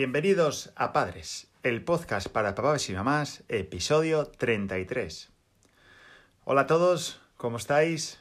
Bienvenidos a Padres, el podcast para papás y mamás, episodio 33. Hola a todos, ¿cómo estáis?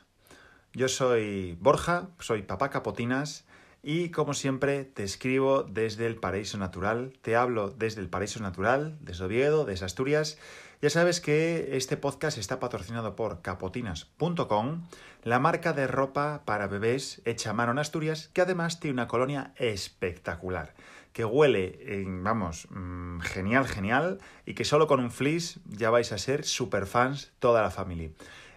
Yo soy Borja, soy papá Capotinas y como siempre te escribo desde el Paraíso Natural, te hablo desde el Paraíso Natural, desde Oviedo, desde Asturias. Ya sabes que este podcast está patrocinado por capotinas.com, la marca de ropa para bebés hecha a mano en Asturias, que además tiene una colonia espectacular que huele, vamos, mm, genial, genial, y que solo con un fleece ya vais a ser super fans toda la familia.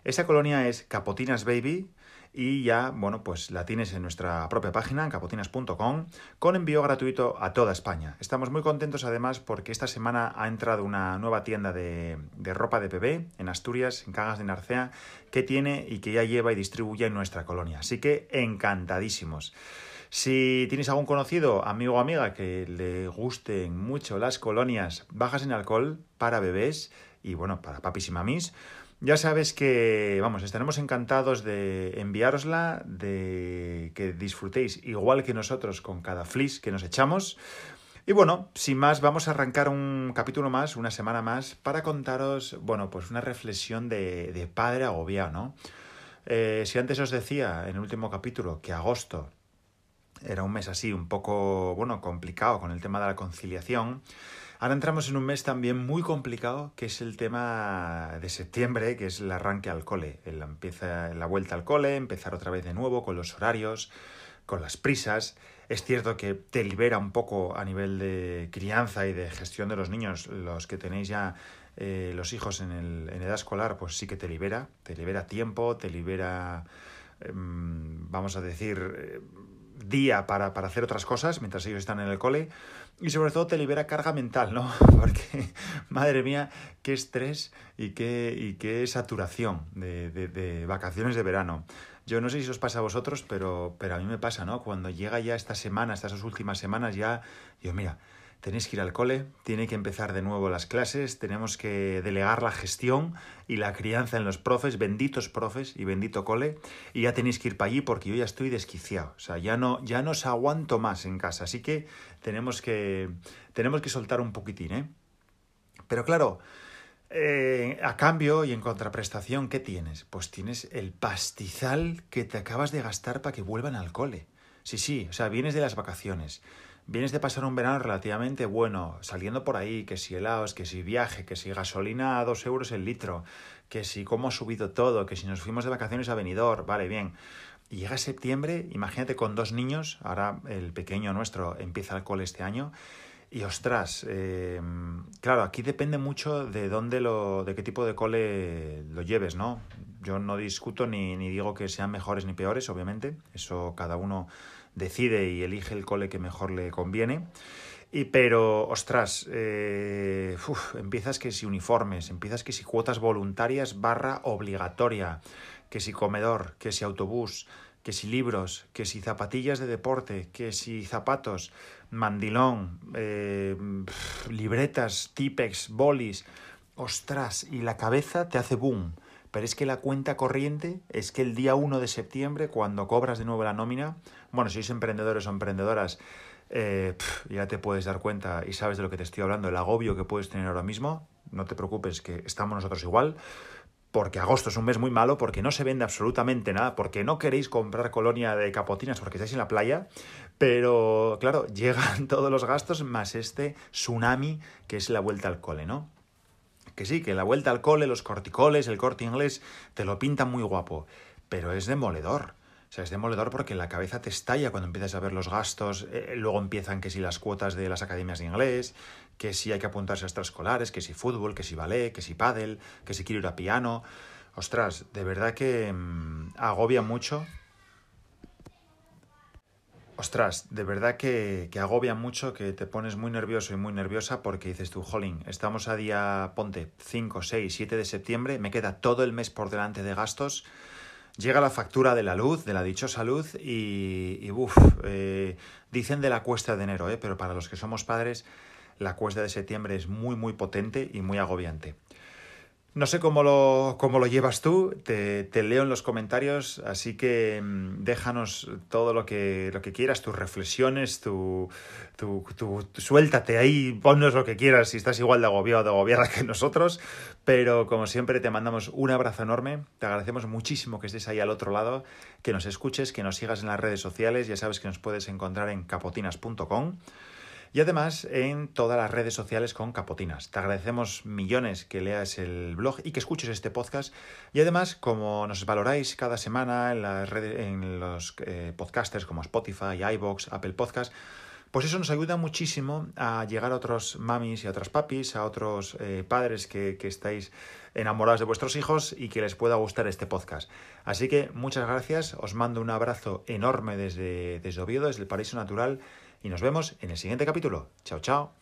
Esta colonia es Capotinas Baby y ya, bueno, pues la tienes en nuestra propia página, en capotinas.com, con envío gratuito a toda España. Estamos muy contentos además porque esta semana ha entrado una nueva tienda de, de ropa de bebé en Asturias, en Cagas de Narcea, que tiene y que ya lleva y distribuye en nuestra colonia. Así que encantadísimos. Si tienes algún conocido, amigo o amiga que le gusten mucho las colonias bajas en alcohol para bebés y bueno, para papis y mamis, ya sabes que, vamos, estaremos encantados de enviárosla, de que disfrutéis igual que nosotros con cada flis que nos echamos. Y bueno, sin más, vamos a arrancar un capítulo más, una semana más, para contaros, bueno, pues una reflexión de, de padre agobiado, ¿no? Eh, si antes os decía en el último capítulo que agosto era un mes así, un poco, bueno, complicado con el tema de la conciliación. Ahora entramos en un mes también muy complicado, que es el tema de septiembre, que es el arranque al cole. El, empieza la vuelta al cole, empezar otra vez de nuevo con los horarios, con las prisas. Es cierto que te libera un poco a nivel de crianza y de gestión de los niños, los que tenéis ya eh, los hijos en, el, en edad escolar, pues sí que te libera, te libera tiempo, te libera, em, vamos a decir, día para, para, hacer otras cosas mientras ellos están en el cole y sobre todo te libera carga mental, ¿no? Porque, madre mía, qué estrés y qué, y qué saturación de, de, vacaciones de verano. Yo no sé si os pasa a vosotros, pero, pero a mí me pasa, ¿no? Cuando llega ya esta semana, estas últimas semanas, ya, yo, mira, tenéis que ir al cole, tiene que empezar de nuevo las clases, tenemos que delegar la gestión y la crianza en los profes, benditos profes y bendito cole, y ya tenéis que ir para allí porque yo ya estoy desquiciado, o sea, ya no, ya no os aguanto más en casa, así que tenemos que, tenemos que soltar un poquitín, ¿eh? Pero claro, eh, a cambio y en contraprestación, ¿qué tienes? Pues tienes el pastizal que te acabas de gastar para que vuelvan al cole. Sí, sí, o sea, vienes de las vacaciones vienes de pasar un verano relativamente bueno, saliendo por ahí, que si helados, que si viaje, que si gasolina a dos euros el litro, que si cómo ha subido todo, que si nos fuimos de vacaciones a Benidorm, vale, bien. Y llega septiembre, imagínate con dos niños, ahora el pequeño nuestro empieza el cole este año, y ostras, eh, claro, aquí depende mucho de dónde lo, de qué tipo de cole lo lleves, ¿no? Yo no discuto ni, ni digo que sean mejores ni peores, obviamente, eso cada uno decide y elige el cole que mejor le conviene. Y pero, ostras, eh, empiezas que si uniformes, empiezas que si cuotas voluntarias barra obligatoria, que si comedor, que si autobús, que si libros, que si zapatillas de deporte, que si zapatos, mandilón, eh, libretas, tipex, bolis, ostras, y la cabeza te hace boom. Pero es que la cuenta corriente es que el día 1 de septiembre, cuando cobras de nuevo la nómina, bueno, si sois emprendedores o emprendedoras, eh, ya te puedes dar cuenta y sabes de lo que te estoy hablando, el agobio que puedes tener ahora mismo. No te preocupes, que estamos nosotros igual. Porque agosto es un mes muy malo, porque no se vende absolutamente nada, porque no queréis comprar colonia de capotinas porque estáis en la playa, pero claro, llegan todos los gastos más este tsunami que es la vuelta al cole, ¿no? Que sí, que la vuelta al cole, los corticoles, el corte inglés, te lo pintan muy guapo, pero es demoledor. O sea, es demoledor porque la cabeza te estalla cuando empiezas a ver los gastos, eh, luego empiezan que si las cuotas de las academias de inglés, que si hay que apuntarse a extraescolares, que si fútbol, que si ballet, que si pádel, que si quiero ir a piano. Ostras, de verdad que mmm, agobia mucho Ostras, de verdad que, que, agobia mucho, que te pones muy nervioso y muy nerviosa porque dices tú, jolín, estamos a día, ponte, 5, 6, 7 de septiembre, me queda todo el mes por delante de gastos, llega la factura de la luz, de la dichosa luz, y, uff, eh, dicen de la cuesta de enero, eh, pero para los que somos padres, la cuesta de septiembre es muy, muy potente y muy agobiante. No sé cómo lo, cómo lo llevas tú, te, te, leo en los comentarios, así que mm, déjanos todo lo que, lo que quieras, tus reflexiones, tu, tu, tu, suéltate ahí, ponnos lo que quieras si estás igual de agobiado de agobiada que nosotros, pero como siempre te mandamos un abrazo enorme, te agradecemos muchísimo que estés ahí al otro lado, que nos escuches, que nos sigas en las redes sociales, ya sabes que nos puedes encontrar en capotinas.com y además en todas las redes sociales con Capotinas. Te agradecemos millones que leas el blog y que escuches este podcast. Y además, como nos valoráis cada semana en, las redes, en los eh, podcasters como Spotify, iBox, Apple Podcast, pues eso nos ayuda muchísimo a llegar a otros mamis y a otros papis, a otros eh, padres que, que estáis enamorados de vuestros hijos y que les pueda gustar este podcast. Así que muchas gracias, os mando un abrazo enorme desde, desde Oviedo, desde el Paraíso Natural y nos vemos en el siguiente capítulo. Chao, chao.